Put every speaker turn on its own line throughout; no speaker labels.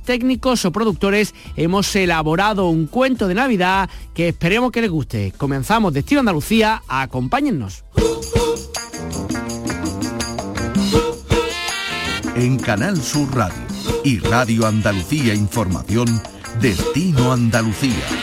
técnicos o productores hemos elaborado un cuento de Navidad que esperemos que les guste. Comenzamos Destino Andalucía, acompáñennos.
En Canal Sur Radio y Radio Andalucía Información, Destino Andalucía.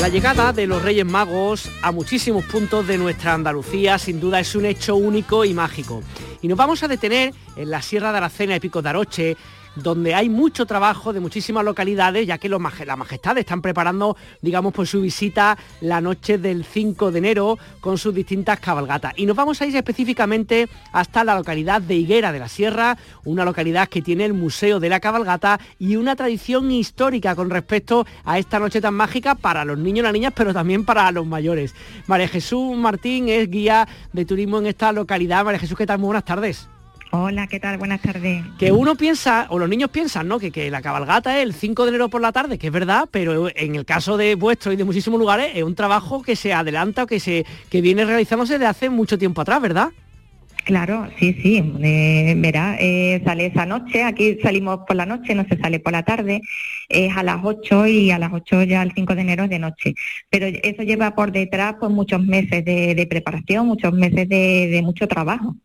La llegada de los Reyes Magos a muchísimos puntos de nuestra Andalucía sin duda es un hecho único y mágico. Y nos vamos a detener en la Sierra de Aracena y Pico de Aroche, donde hay mucho trabajo de muchísimas localidades, ya que los la Majestad están preparando, digamos, por su visita la noche del 5 de enero con sus distintas cabalgatas. Y nos vamos a ir específicamente hasta la localidad de Higuera de la Sierra, una localidad que tiene el Museo de la Cabalgata y una tradición histórica con respecto a esta noche tan mágica para los niños y las niñas, pero también para los mayores. María Jesús Martín es guía de turismo en esta localidad. María Jesús, ¿qué tal? Muy buenas tardes.
Hola, ¿qué tal? Buenas tardes.
Que uno piensa, o los niños piensan, ¿no? Que, que, la cabalgata es el 5 de enero por la tarde, que es verdad, pero en el caso de vuestro y de muchísimos lugares es un trabajo que se adelanta o que, se, que viene realizándose desde hace mucho tiempo atrás, ¿verdad?
Claro, sí, sí, eh, verá, eh, sale esa noche, aquí salimos por la noche, no se sale por la tarde, es a las 8 y a las 8 ya el 5 de enero es de noche. Pero eso lleva por detrás pues muchos meses de, preparación, muchos meses de mucho trabajo.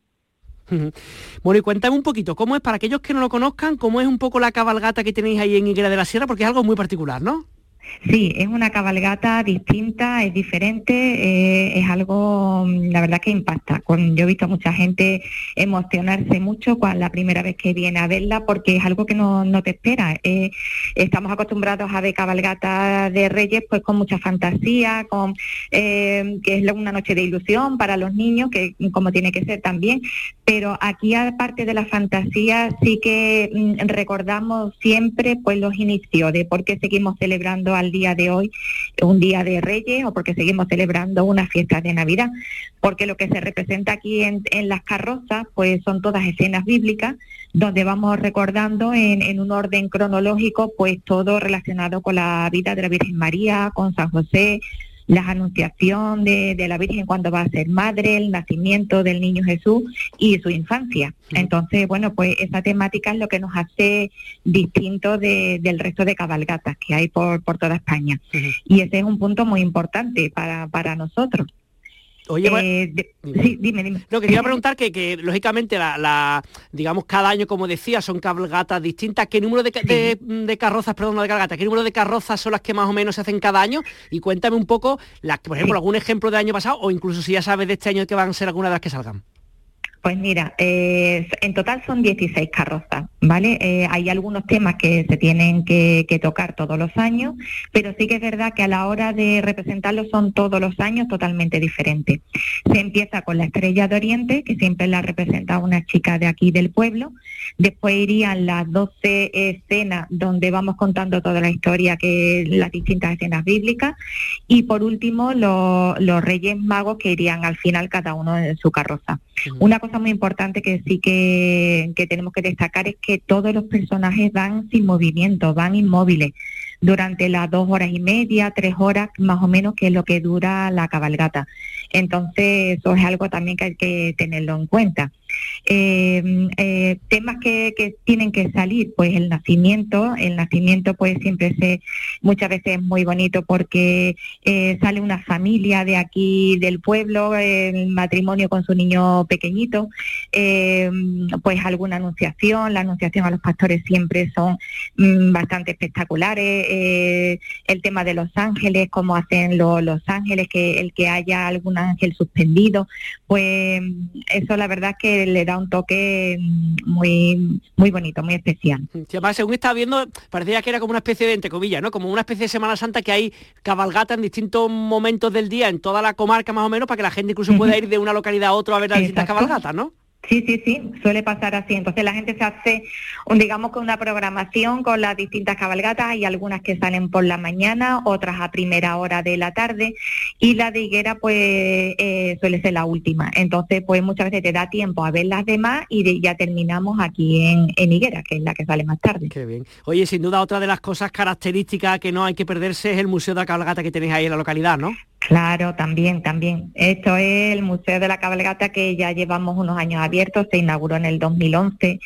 Bueno, y cuéntame un poquito, ¿cómo es, para aquellos que no lo conozcan, cómo es un poco la cabalgata que tenéis ahí en Higuera de la Sierra? Porque es algo muy particular, ¿no?
Sí, es una cabalgata distinta, es diferente, eh, es algo, mm, la verdad que impacta. Yo he visto a mucha gente emocionarse mucho cuando la primera vez que viene a verla porque es algo que no, te espera. Eh, estamos acostumbrados a ver cabalgata de reyes pues con mucha fantasía, con eh, que es una noche de ilusión para los niños, que como tiene que ser también, pero aquí aparte de la fantasía sí que mm, recordamos siempre pues los inicios de por qué seguimos celebrando al día de hoy un día de Reyes o porque seguimos celebrando una fiesta de Navidad, porque lo que se representa aquí en, las carrozas pues son todas escenas bíblicas donde vamos recordando en, en, un orden cronológico pues todo relacionado con la vida de la Virgen María, con San José, la anunciación de, la Virgen cuando va a ser madre, el nacimiento del niño Jesús y su infancia. Entonces, bueno, pues esa temática es lo que nos hace distinto del resto de cabalgatas que hay por, por toda España. Y ese es un punto muy importante para, para nosotros.
Oye, eh, sí, dime, dime. Lo que quería preguntar que, lógicamente la, digamos cada año como decía son cabalgatas distintas. ¿Qué número de, de, carrozas, perdón, de cargata, qué número de carrozas son las que más o menos se hacen cada año? Y cuéntame un poco, las, por ejemplo, algún ejemplo del año pasado o incluso si ya sabes de este año que van a ser algunas de las que salgan.
Pues mira, eh, en total son 16 carrozas, ¿vale? Eh, hay algunos temas que se tienen que, tocar todos los años, pero sí que es verdad que a la hora de representarlos son todos los años totalmente diferentes. Se empieza con la estrella de Oriente, que siempre la representa una chica de aquí del pueblo. Después irían las 12 escenas donde vamos contando toda la historia, que las distintas escenas bíblicas. Y por último, los, Reyes Magos que irían al final cada uno en su carroza. Una cosa muy importante que sí que, tenemos que destacar es que todos los personajes van sin movimiento, van inmóviles durante las dos horas y media, tres horas más o menos, que es lo que dura la cabalgata. Entonces, eso es algo también que hay que tenerlo en cuenta. Eh, eh, temas que, tienen que salir, pues el nacimiento, el nacimiento pues siempre se, muchas veces es muy bonito porque eh, sale una familia de aquí del pueblo, el matrimonio con su niño pequeñito, pues alguna anunciación, la anunciación a los pastores siempre son mm, bastante espectaculares, el tema de los ángeles, cómo hacen los ángeles, que el que haya algún ángel suspendido, pues eso la verdad que le da un toque muy muy bonito, muy especial.
además, según estaba viendo, parecía que era como una especie de, entre comillas, ¿no? Como una especie de Semana Santa que hay cabalgata en distintos momentos del día en toda la comarca más o menos para que la gente incluso pueda ir de una localidad a otra a ver las distintas cabalgatas, ¿no?
Sí, sí, sí, suele pasar así. Entonces la gente se hace, digamos, con una programación con las distintas cabalgatas. Hay algunas que salen por la mañana, otras a primera hora de la tarde y la de Higuera pues eh, suele ser la última. Entonces pues muchas veces te da tiempo a ver las demás y ya terminamos aquí en, en Higuera, que es la que sale más tarde.
Qué bien. Oye, sin duda otra de las cosas características que no hay que perderse es el Museo de la Cabalgata que tenéis ahí en la localidad, ¿no?
Claro, también, también. Esto es el Museo de la Cabalgata que ya llevamos unos años abiertos, se inauguró en el 2011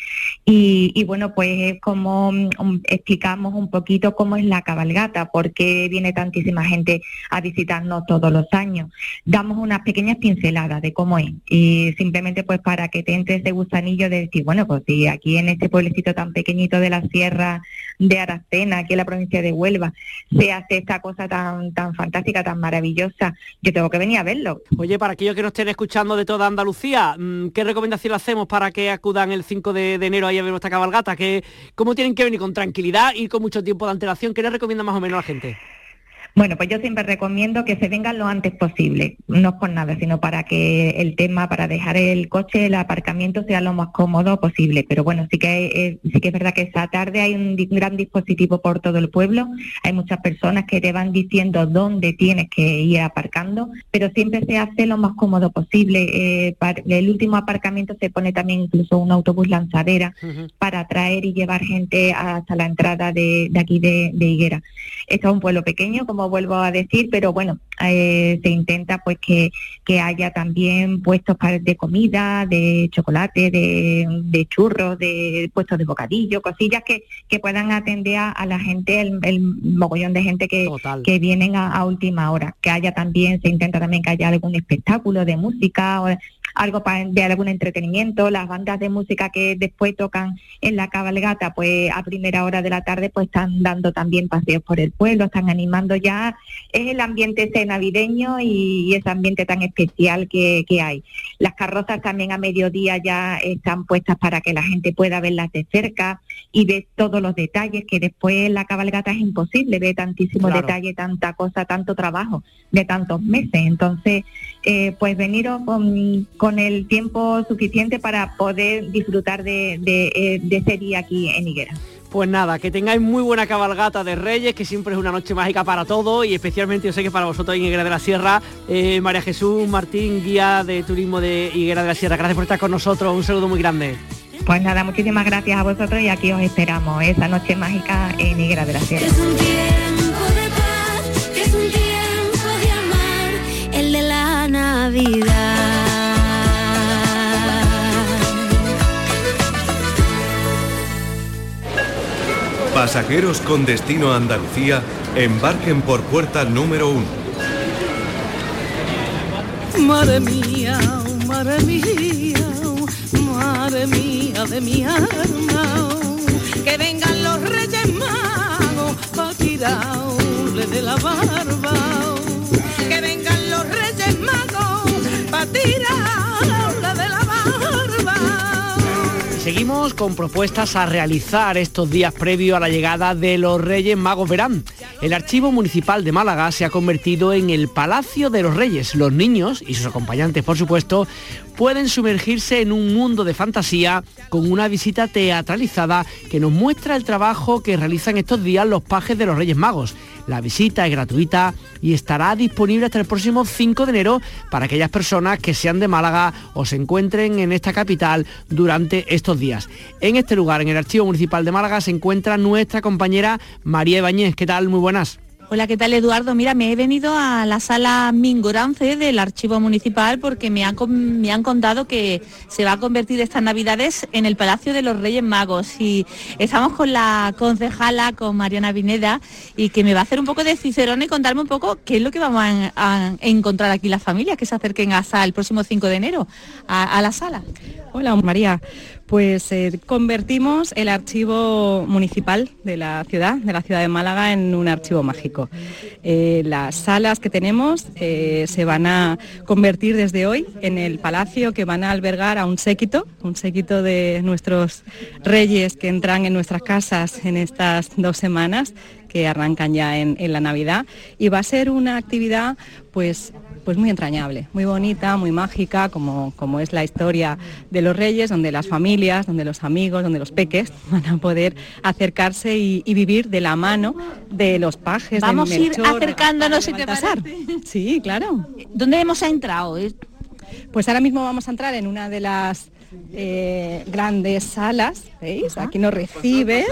y, bueno, pues es como mm, explicamos un poquito cómo es la cabalgata, por qué viene tantísima gente a visitarnos todos los años. Damos unas pequeñas pinceladas de cómo es y simplemente pues para que te entres de gusanillo de decir, bueno, pues si aquí en este pueblecito tan pequeñito de la Sierra de Aracena, aquí en la provincia de Huelva, se hace esta cosa tan, tan fantástica, tan maravillosa, yo tengo que venir a verlo.
Oye, para aquellos que nos estén escuchando de toda Andalucía, mm, ¿qué recomendación hacemos para que acudan el 5 de, enero ahí a ver nuestra cabalgata? ¿Que, ¿Cómo tienen que venir? ¿Con tranquilidad y con mucho tiempo de antelación? ¿Qué les recomienda más o menos a la gente?
Bueno, pues yo siempre recomiendo que se vengan lo antes posible, no es por nada, sino para que el tema, para dejar el coche, el aparcamiento sea lo más cómodo posible. Pero bueno, sí que sí que es verdad que esa tarde hay un gran dispositivo por todo el pueblo, hay muchas personas que te van diciendo dónde tienes que ir aparcando, pero siempre se hace lo más cómodo posible. Eh, el último aparcamiento se pone también incluso un autobús lanzadera para traer y llevar gente hasta la entrada de, aquí de, de Higuera. Esto es un pueblo pequeño, como vuelvo a decir, pero bueno, eh, se intenta pues que, haya también puestos de comida, de chocolate, de, churros, de puestos de bocadillo, cosillas que, que puedan atender a, la gente, el, mogollón de gente que, que vienen a, última hora. Que haya también, se intenta también que haya algún espectáculo de música. O, algo de algún entretenimiento, las bandas de música que después tocan en la cabalgata, pues a primera hora de la tarde, pues están dando también paseos por el pueblo, están animando ya, es el ambiente ese navideño y, ese ambiente tan especial que, hay. Las carrozas también a mediodía ya están puestas para que la gente pueda verlas de cerca y ver todos los detalles, que después la cabalgata es imposible ver tantísimo detalle, tanta cosa, tanto trabajo de tantos meses. Entonces, eh, pues veniros con con el tiempo suficiente para poder disfrutar de, eh, ese día aquí en Higuera.
Pues nada, que tengáis muy buena cabalgata de Reyes, que siempre es una noche mágica para todos y especialmente yo sé que para vosotros en Higuera de la Sierra, eh, María Jesús Martín, guía de turismo de Higuera de la Sierra, gracias por estar con nosotros, un saludo muy grande.
Pues nada, muchísimas gracias a vosotros y aquí os esperamos esa noche mágica en Higuera de la Sierra.
Pasajeros con destino a Andalucía, embarquen por puerta número uno.
Madre mía, madre mía, madre mía de mi alma, que vengan los reyes magos pa' tirarle de la barba,
seguimos con propuestas a realizar estos días previos a la llegada de los Reyes Magos Verán. El Archivo Municipal de Málaga se ha convertido en el Palacio de los Reyes. Los niños y sus acompañantes, por supuesto, pueden sumergirse en un mundo de fantasía con una visita teatralizada que nos muestra el trabajo que realizan estos días los pajes de los Reyes Magos. La visita es gratuita y estará disponible hasta el próximo 5 de enero para aquellas personas que sean de Málaga o se encuentren en esta capital durante estos días. En este lugar, en el Archivo Municipal de Málaga, se encuentra nuestra compañera María Ibáñez. ¿Qué tal? Muy buenas.
Hola, ¿qué tal Eduardo? Mira, me he venido a la sala Mingorance del Archivo Municipal porque me han, me han contado que se va a convertir estas Navidades en el Palacio de los Reyes Magos y estamos con la concejala, con Mariana Vineda, y que me va a hacer un poco de cicerón y contarme un poco qué es lo que vamos a, encontrar aquí las familias que se acerquen hasta el próximo 5 de enero a la sala.
Hola María, pues eh, convertimos el archivo municipal de la ciudad, de la ciudad de Málaga, en un archivo mágico. Eh, las salas que tenemos eh, se van a convertir desde hoy en el palacio que van a albergar a un séquito, un séquito de nuestros reyes que entran en nuestras casas en estas dos semanas que arrancan ya en, en la Navidad y va a ser una actividad pues pues muy entrañable, muy bonita, muy mágica, como, como es la historia de los reyes, donde las familias, donde los amigos, donde los peques van a poder acercarse y, vivir de la mano de los pajes.
Vamos a ir acercándonos y te pasar.
Sí, claro.
¿Dónde hemos entrado?
Pues ahora mismo vamos a entrar en una de las eh, grandes salas, ¿veis? Aquí nos recibe.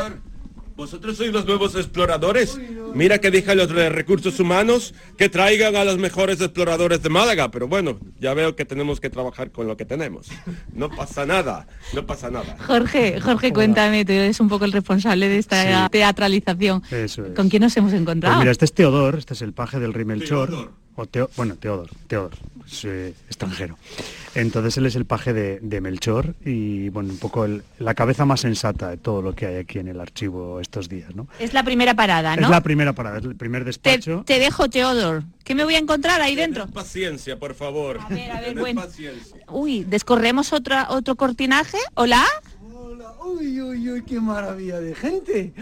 ¿Vosotros sois los nuevos exploradores? Mira que dije a los de recursos humanos que traigan a los mejores exploradores de Málaga, pero bueno, ya veo que tenemos que trabajar con lo que tenemos. No pasa nada, no pasa nada.
Jorge, Jorge, cuéntame, tú eres un poco el responsable de esta teatralización. ¿Con quién nos hemos encontrado?
Pues mira, este es Teodor, este es el paje del Rimelchor. O bueno, Teodor, Teodor, es eh, extranjero. Entonces él es el paje de, Melchor y bueno, un poco la cabeza más sensata de todo lo que hay aquí en el archivo estos días, ¿no?
Es la primera parada, ¿no?
Es la primera parada, es el primer despacho.
Te, dejo, Teodor. ¿Qué me voy a encontrar ahí dentro?
paciencia, por favor.
A ver, a ver, bueno. Uy, ¿descorremos otra, otro cortinaje? ¿Hola?
Hola, uy, uy, uy, qué maravilla de gente.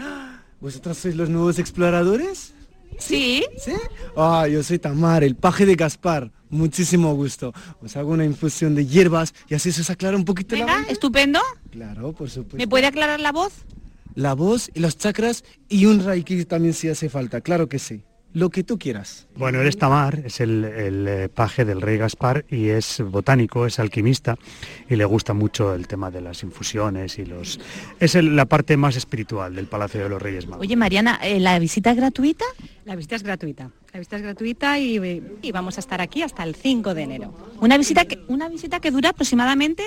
¿Vosotros sois los nuevos exploradores?
Sí.
¿Sí? Ah, yo soy Tamar, el paje de Gaspar. Muchísimo gusto. Os hago una infusión de hierbas y así se os aclara un poquito
Venga,
la
estupendo.
Claro, por supuesto.
¿Me puede aclarar la voz?
La voz y los chakras y un reiki también si hace falta, claro que sí lo que tú quieras.
Bueno, él es Tamar, es el, eh, paje del rey Gaspar y es botánico, es alquimista y le gusta mucho el tema de las infusiones y los... Es la parte más espiritual del Palacio de los Reyes Magos.
Oye, Mariana, eh, ¿la visita es gratuita?
La visita es gratuita. La visita es gratuita y, vamos a estar aquí hasta el 5 de enero.
¿Una visita que, una visita que dura aproximadamente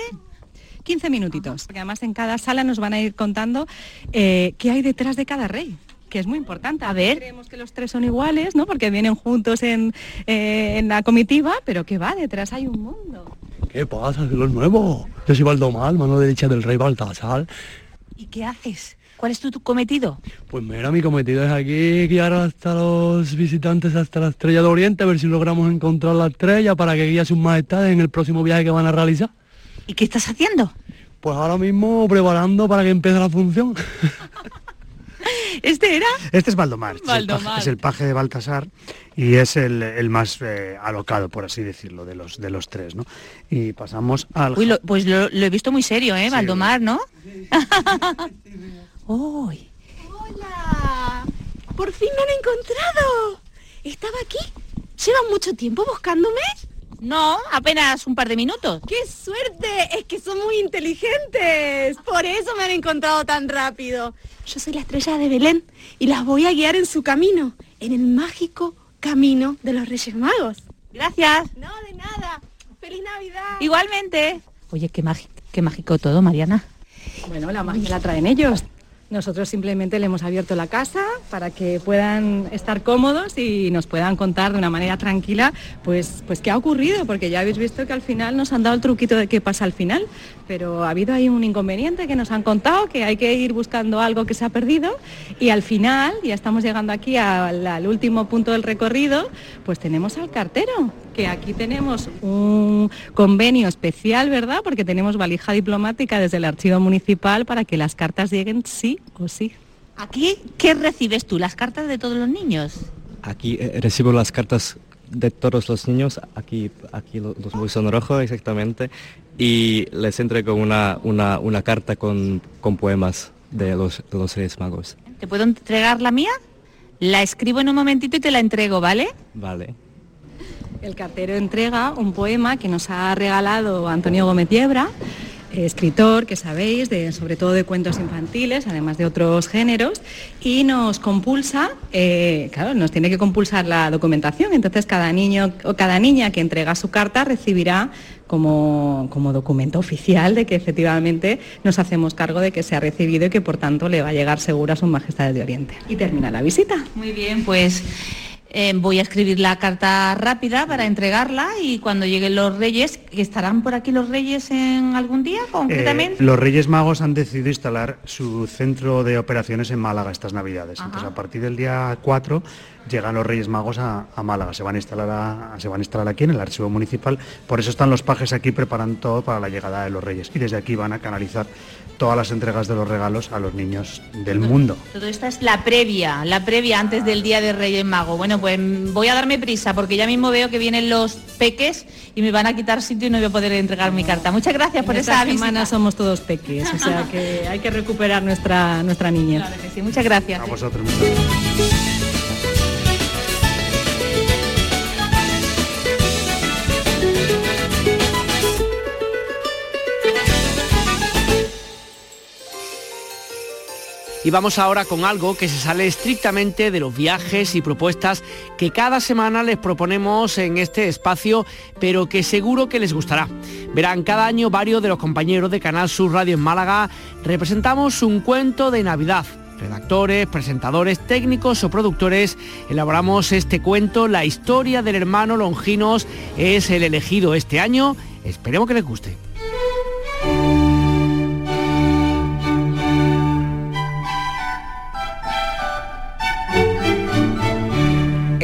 15 minutitos, porque además en cada sala nos van a ir contando eh, qué hay detrás de cada rey que es muy importante. A ver. Creemos que los tres son iguales, ¿no? Porque vienen juntos en, eh, la comitiva, pero que va, detrás hay un mundo.
¿Qué pasa? ¿De los nuevos? Yo soy Valdomar, mano derecha del rey Baltasar.
¿Y qué haces? ¿Cuál es tu, cometido?
Pues mira, mi cometido es aquí guiar hasta los visitantes hasta la estrella de Oriente, a ver si logramos encontrar la estrella para que guíe a sus majestades en el próximo viaje que van a realizar.
¿Y qué estás haciendo?
Pues ahora mismo preparando para que empiece la función.
¿Este era?
Este es Valdomar, Es, el paje, de Baltasar y es el, más eh, alocado, por así decirlo, de los, de los tres, ¿no? Y pasamos al...
Uy, pues lo, he visto muy serio, ¿eh? Valdomar, ¿no? ¡Uy!
¡Hola! ¡Por fin me han encontrado! ¿Estaba aquí? ¿Llevan mucho tiempo buscándome?
No, apenas un par de minutos.
¡Qué suerte! Es que son muy inteligentes. Por eso me han encontrado tan rápido. Yo soy la estrella de Belén y las voy a guiar en su camino, en el mágico camino de los Reyes Magos.
Gracias.
No, de nada. ¡Feliz Navidad!
Igualmente. Oye, qué, qué mágico todo, Mariana.
Bueno, la magia la traen ellos. Nosotros simplemente le hemos abierto la casa para que puedan estar cómodos y nos puedan contar de una manera tranquila pues, pues qué ha ocurrido, porque ya habéis visto que al final nos han dado el truquito de qué pasa al final, pero ha habido ahí un inconveniente que nos han contado, que hay que ir buscando algo que se ha perdido y al final, ya estamos llegando aquí al, al último punto del recorrido, pues tenemos al cartero, que aquí tenemos un convenio especial, ¿verdad? Porque tenemos valija diplomática desde el archivo municipal para que las cartas lleguen sí o sí.
¿Aquí qué recibes tú? ¿Las cartas de todos los niños?
Aquí eh, recibo las cartas de todos los niños, aquí, aquí los, los rojo exactamente, y les entrego una, una, carta con, con, poemas de los, de los Reyes Magos.
¿Te puedo entregar la mía? La escribo en un momentito y te la entrego, ¿vale?
Vale.
El cartero entrega un poema que nos ha regalado Antonio Gómez Yebra escritor, que sabéis, sobre todo de cuentos infantiles, además de otros géneros, y nos compulsa, eh, claro, nos tiene que compulsar la documentación, entonces cada niño o cada niña que entrega su carta recibirá como, como, documento oficial de que efectivamente nos hacemos cargo de que se ha recibido y que por tanto le va a llegar seguro a su Majestad de Oriente. Y termina la visita.
Muy bien, pues eh, voy a escribir la carta rápida para entregarla y cuando lleguen los reyes, ¿estarán por aquí los reyes en algún día concretamente?
Eh, los reyes magos han decidido instalar su centro de operaciones en Málaga estas navidades. Entonces a partir del día 4 llegan los Reyes Magos a, Málaga, se van, a instalar se van a instalar aquí en el archivo municipal, por eso están los pajes aquí preparando todo para la llegada de los Reyes y desde aquí van a canalizar todas las entregas de los regalos a los niños del mundo.
Todo esto es la previa, la previa antes del día de Reyes Mago. Bueno, pues voy a darme prisa porque ya mismo veo que vienen los peques y me van a quitar sitio y no voy a poder entregar mi carta. Muchas gracias por esa
semana somos todos peques, o sea que hay que recuperar nuestra nuestra niñez.
sí, muchas gracias.
A vosotros.
Y vamos ahora con algo que se sale estrictamente de los viajes y propuestas que cada semana les proponemos en este espacio, pero que seguro que les gustará. Verán, cada año varios de los compañeros de Canal Sur Radio en Málaga representamos un cuento de Navidad. Redactores, presentadores, técnicos o productores elaboramos este cuento. La historia del hermano Longinos es el elegido este año. Esperemos que les guste.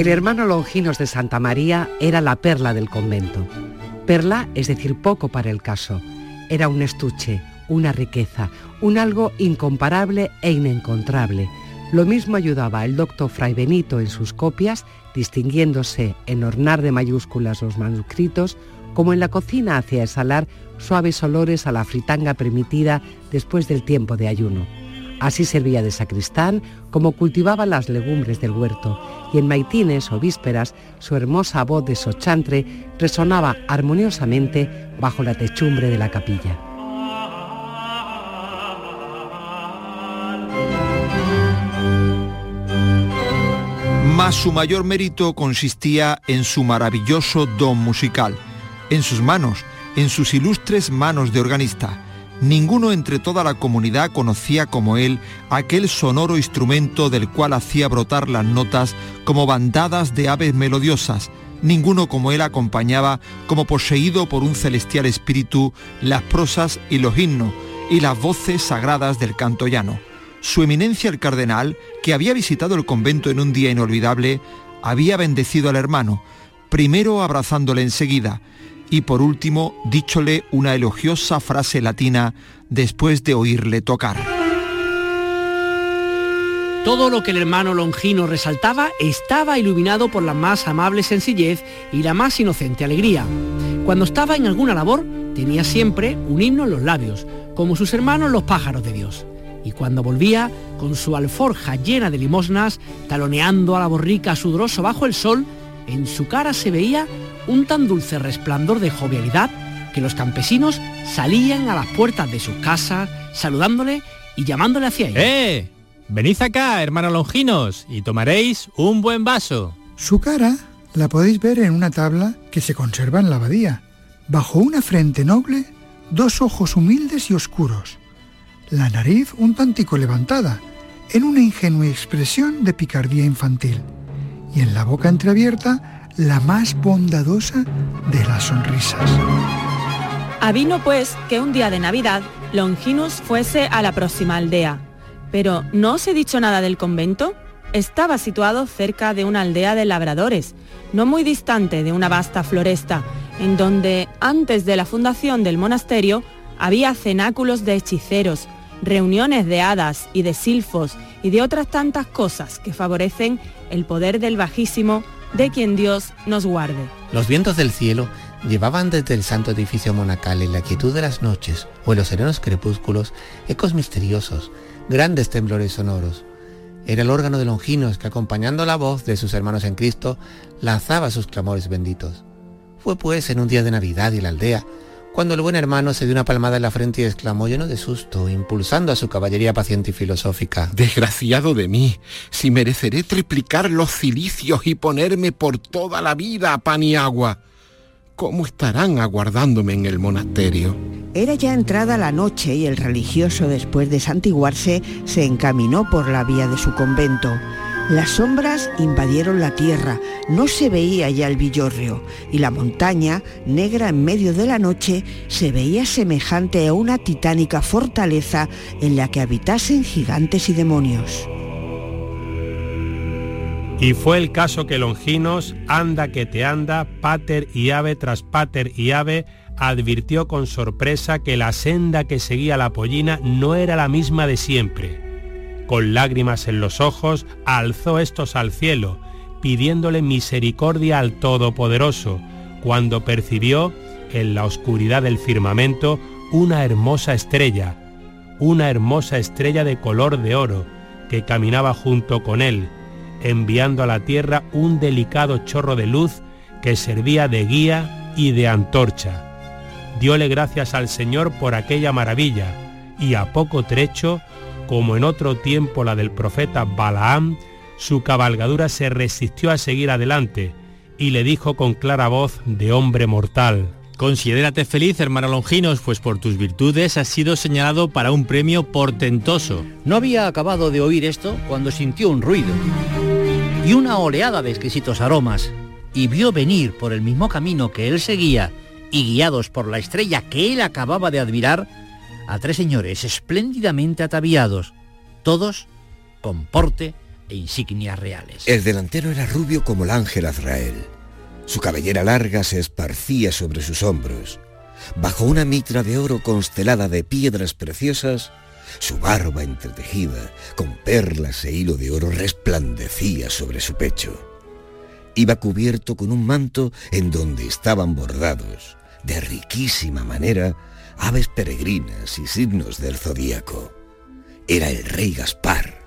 El hermano Longinos de Santa María era la perla del convento. Perla, es decir, poco para el caso. Era un estuche, una riqueza, un algo incomparable e inencontrable. Lo mismo ayudaba el doctor Fray Benito en sus copias, distinguiéndose en ornar de mayúsculas los manuscritos, como en la cocina hacia exhalar suaves olores a la fritanga permitida después del tiempo de ayuno. Así servía de sacristán, como cultivaba las legumbres del huerto, y en maitines o vísperas su hermosa voz de sochantre resonaba armoniosamente bajo la techumbre de la capilla.
Mas su mayor mérito consistía en su maravilloso don musical, en sus manos, en sus ilustres manos de organista Ninguno entre toda la comunidad conocía como él aquel sonoro instrumento del cual hacía brotar las notas como bandadas de aves melodiosas. Ninguno como él acompañaba, como poseído por un celestial espíritu, las prosas y los himnos y las voces sagradas del canto llano. Su eminencia el cardenal, que había visitado el convento en un día inolvidable, había bendecido al hermano, primero abrazándole enseguida, y por último díchole una elogiosa frase latina después de oírle tocar.
Todo lo que el hermano Longino resaltaba estaba iluminado por la más amable sencillez y la más inocente alegría. Cuando estaba en alguna labor, tenía siempre un himno en los labios, como sus hermanos los pájaros de Dios. Y cuando volvía, con su alforja llena de limosnas, taloneando a la borrica sudoroso bajo el sol, en su cara se veía un tan dulce resplandor de jovialidad que los campesinos salían a las puertas de sus casas saludándole y llamándole hacia ellos.
¡Eh! Venid acá, hermanos longinos, y tomaréis un buen vaso.
Su cara la podéis ver en una tabla que se conserva en la abadía. Bajo una frente noble, dos ojos humildes y oscuros. La nariz un tantico levantada, en una ingenua expresión de picardía infantil. Y en la boca entreabierta, la más bondadosa de las sonrisas.
Avino pues que un día de Navidad Longinus fuese a la próxima aldea. Pero ¿no os he dicho nada del convento? Estaba situado cerca de una aldea de labradores, no muy distante de una vasta floresta, en donde antes de la fundación del monasterio había cenáculos de hechiceros, reuniones de hadas y de silfos y de otras tantas cosas que favorecen el poder del Bajísimo de quien Dios nos guarde.
Los vientos del cielo llevaban desde el santo edificio monacal en la quietud de las noches o en los serenos crepúsculos ecos misteriosos, grandes temblores sonoros. Era el órgano de Longinos que acompañando la voz de sus hermanos en Cristo lanzaba sus clamores benditos. Fue pues en un día de Navidad y la aldea cuando el buen hermano se dio una palmada en la frente y exclamó lleno de susto, impulsando a su caballería paciente y filosófica.
Desgraciado de mí, si mereceré triplicar los cilicios y ponerme por toda la vida a pan y agua. ¿Cómo estarán aguardándome en el monasterio?
Era ya entrada la noche y el religioso, después de santiguarse, se encaminó por la vía de su convento. Las sombras invadieron la tierra, no se veía ya el villorrio. Y la montaña, negra en medio de la noche, se veía semejante a una titánica fortaleza en la que habitasen gigantes y demonios.
Y fue el caso que Longinos, anda que te anda, pater y ave tras pater y ave, advirtió con sorpresa que la senda que seguía la pollina no era la misma de siempre con lágrimas en los ojos, alzó estos al cielo, pidiéndole misericordia al Todopoderoso, cuando percibió en la oscuridad del firmamento una hermosa estrella, una hermosa estrella de color de oro, que caminaba junto con él, enviando a la tierra un delicado chorro de luz que servía de guía y de antorcha. Diole gracias al Señor por aquella maravilla, y a poco trecho como en otro tiempo la del profeta Balaam, su cabalgadura se resistió a seguir adelante y le dijo con clara voz de hombre mortal,
Considérate feliz, hermano Longinos, pues por tus virtudes has sido señalado para un premio portentoso.
No había acabado de oír esto cuando sintió un ruido y una oleada de exquisitos aromas y vio venir por el mismo camino que él seguía y guiados por la estrella que él acababa de admirar, a tres señores espléndidamente ataviados, todos con porte e insignias reales.
El delantero era rubio como el ángel Azrael. Su cabellera larga se esparcía sobre sus hombros. Bajo una mitra de oro constelada de piedras preciosas, su barba entretejida, con perlas e hilo de oro, resplandecía sobre su pecho. Iba cubierto con un manto en donde estaban bordados, de riquísima manera, aves peregrinas y signos del zodíaco. Era el rey Gaspar,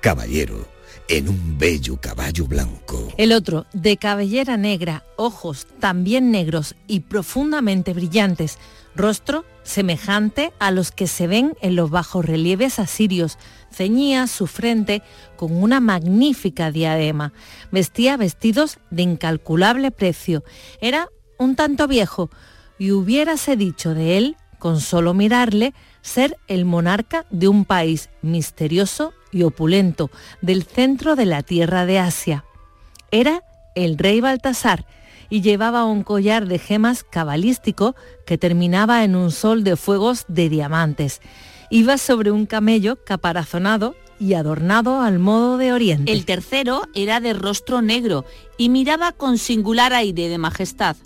caballero, en un bello caballo blanco.
El otro, de cabellera negra, ojos también negros y profundamente brillantes, rostro semejante a los que se ven en los bajos relieves asirios, ceñía su frente con una magnífica diadema, vestía vestidos de incalculable precio, era un tanto viejo y hubiérase dicho de él, con solo mirarle, ser el monarca de un país misterioso y opulento del centro de la tierra de Asia. Era el rey Baltasar y llevaba un collar de gemas cabalístico que terminaba en un sol de fuegos de diamantes. Iba sobre un camello caparazonado y adornado al modo de Oriente.
El tercero era de rostro negro y miraba con singular aire de majestad.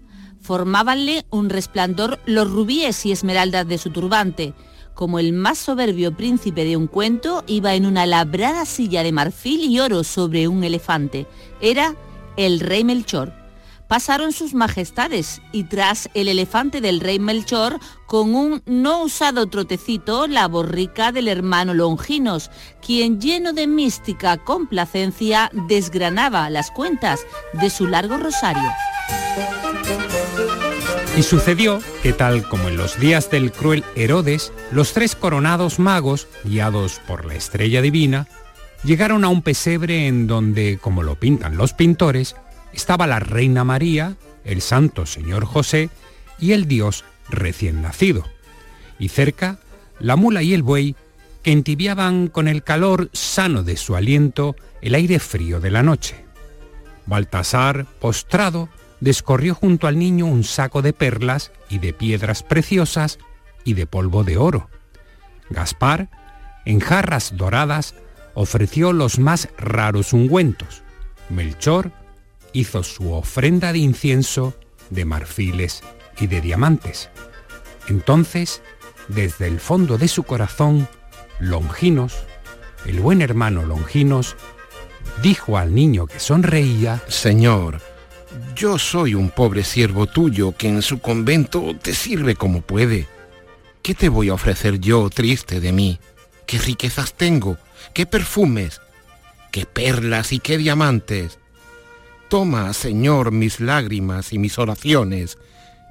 Formábanle un resplandor los rubíes y esmeraldas de su turbante. Como el más soberbio príncipe de un cuento, iba en una labrada silla de marfil y oro sobre un elefante. Era el rey Melchor pasaron sus majestades y tras el elefante del rey Melchor, con un no usado trotecito, la borrica del hermano Longinos, quien lleno de mística complacencia desgranaba las cuentas de su largo rosario.
Y sucedió que tal como en los días del cruel Herodes, los tres coronados magos, guiados por la estrella divina, llegaron a un pesebre en donde, como lo pintan los pintores, estaba la Reina María, el Santo Señor José y el Dios recién nacido. Y cerca, la mula y el buey que entibiaban con el calor sano de su aliento el aire frío de la noche. Baltasar, postrado, descorrió junto al niño un saco de perlas y de piedras preciosas y de polvo de oro. Gaspar, en jarras doradas, ofreció los más raros ungüentos. Melchor hizo su ofrenda de incienso de marfiles y de diamantes. Entonces, desde el fondo de su corazón, Longinos, el buen hermano Longinos, dijo al niño que sonreía,
Señor, yo soy un pobre siervo tuyo que en su convento te sirve como puede. ¿Qué te voy a ofrecer yo, triste de mí? ¿Qué riquezas tengo? ¿Qué perfumes? ¿Qué perlas y qué diamantes? Toma, Señor, mis lágrimas y mis oraciones,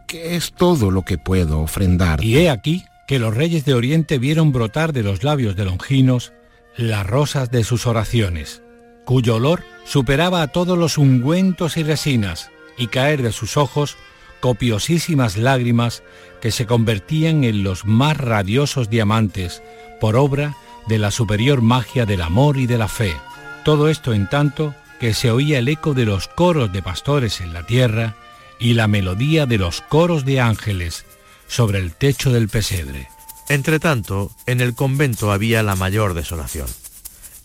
que es todo lo que puedo ofrendar.
Y he aquí que los reyes de Oriente vieron brotar de los labios de Longinos las rosas de sus oraciones, cuyo olor superaba a todos los ungüentos y resinas, y caer de sus ojos copiosísimas lágrimas que se convertían en los más radiosos diamantes por obra de la superior magia del amor y de la fe. Todo esto en tanto que se oía el eco de los coros de pastores en la tierra y la melodía de los coros de ángeles sobre el techo del pesebre.
Entretanto, en el convento había la mayor desolación.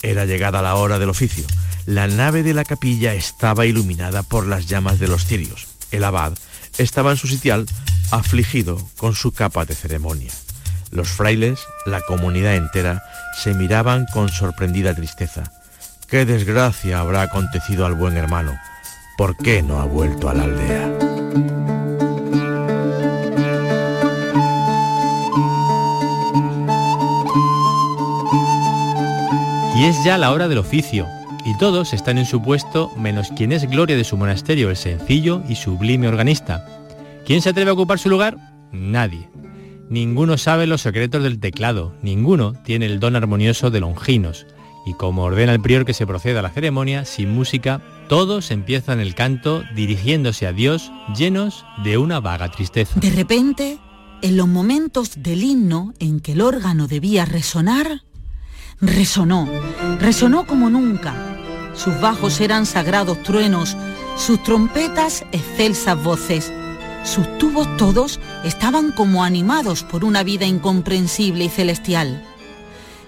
Era llegada la hora del oficio. La nave de la capilla estaba iluminada por las llamas de los cirios. El abad estaba en su sitial, afligido con su capa de ceremonia. Los frailes, la comunidad entera, se miraban con sorprendida tristeza ¿Qué desgracia habrá acontecido al buen hermano? ¿Por qué no ha vuelto a la aldea?
Es ya la hora del oficio, y todos están en su puesto menos quien es gloria de su monasterio, el sencillo y sublime organista. ¿Quién se atreve a ocupar su lugar? Nadie. Ninguno sabe los secretos del teclado, ninguno tiene el don armonioso de Longinos. Y como ordena el prior que se proceda a la ceremonia, sin música, todos empiezan el canto dirigiéndose a Dios llenos de una vaga tristeza.
De repente, en los momentos del himno en que el órgano debía resonar, resonó, resonó como nunca. Sus bajos eran sagrados truenos, sus trompetas excelsas voces. Sus tubos todos estaban como animados por una vida incomprensible y celestial.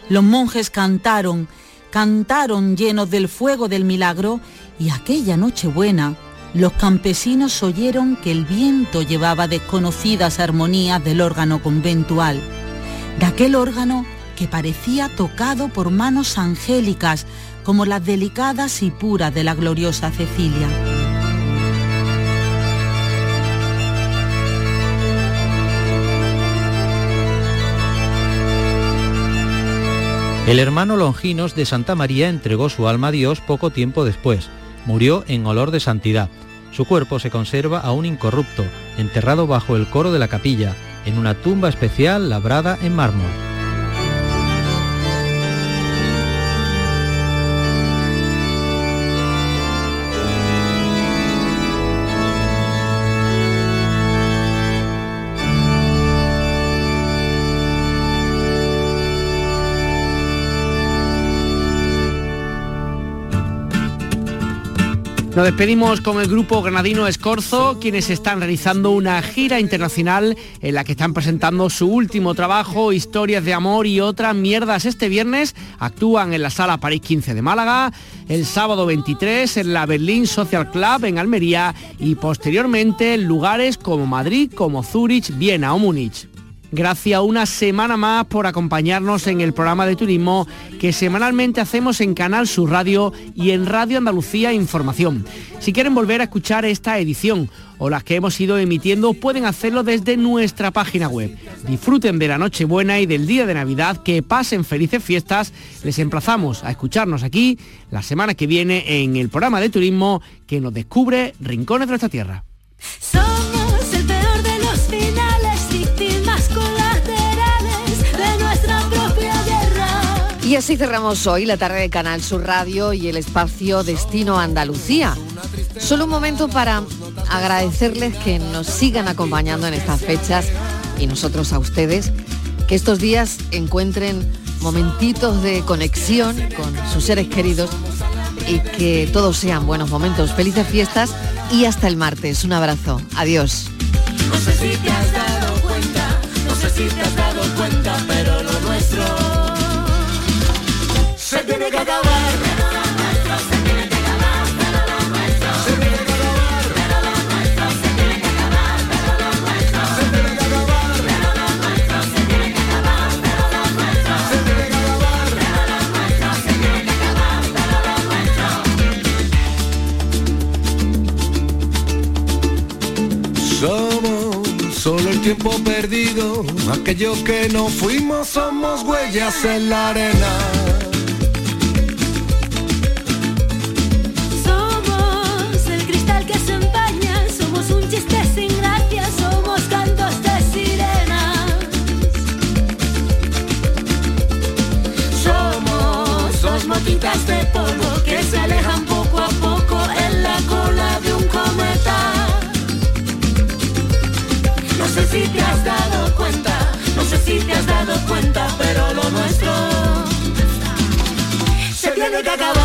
Los monjes cantaron, cantaron llenos del fuego del milagro y aquella noche buena los campesinos oyeron que el viento llevaba desconocidas armonías del órgano conventual, de aquel órgano que parecía tocado por manos angélicas como las delicadas y puras de la gloriosa Cecilia.
El hermano Longinos de Santa María entregó su alma a Dios poco tiempo después. Murió en olor de santidad. Su cuerpo se conserva aún incorrupto, enterrado bajo el coro de la capilla, en una tumba especial labrada en mármol.
Nos despedimos con el grupo granadino Escorzo, quienes están realizando una gira internacional en la que están presentando su último trabajo, Historias de Amor y otras mierdas. Este viernes actúan en la Sala París 15 de Málaga, el sábado 23 en la Berlín Social Club en Almería y posteriormente en lugares como Madrid, como Zúrich, Viena o Múnich. Gracias una semana más por acompañarnos en el programa de turismo que semanalmente hacemos en Canal Sur Radio y en Radio Andalucía Información. Si quieren volver a escuchar esta edición o las que hemos ido emitiendo, pueden hacerlo desde nuestra página web. Disfruten de la Nochebuena y del día de Navidad, que pasen felices fiestas. Les emplazamos a escucharnos aquí la semana que viene en el programa de turismo que nos descubre rincones de nuestra tierra.
Y así cerramos hoy la tarde de Canal Sur Radio y el espacio Destino Andalucía. Solo un momento para agradecerles que nos sigan acompañando en estas fechas y nosotros a ustedes, que estos días encuentren momentitos de conexión con sus seres queridos y que todos sean buenos momentos. Felices fiestas y hasta el martes. Un abrazo. Adiós.
Se tiene que acabar. Pero lo nuestro se tiene que acabar, pero lo nuestro se tiene que acabar, pero lo nuestro se tiene que acabar, pero lo nuestro se tiene que acabar, pero lo nuestro se tiene que acabar, pero lo nuestro se tiene que acabar, pero lo nuestro se tiene que acabar, pero lo nuestro
Somos solo el tiempo perdido, aquellos que no fuimos somos huellas en la arena.
Nuestro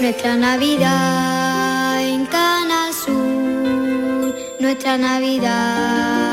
Nuestra Navidad en Canal Sur, nuestra Navidad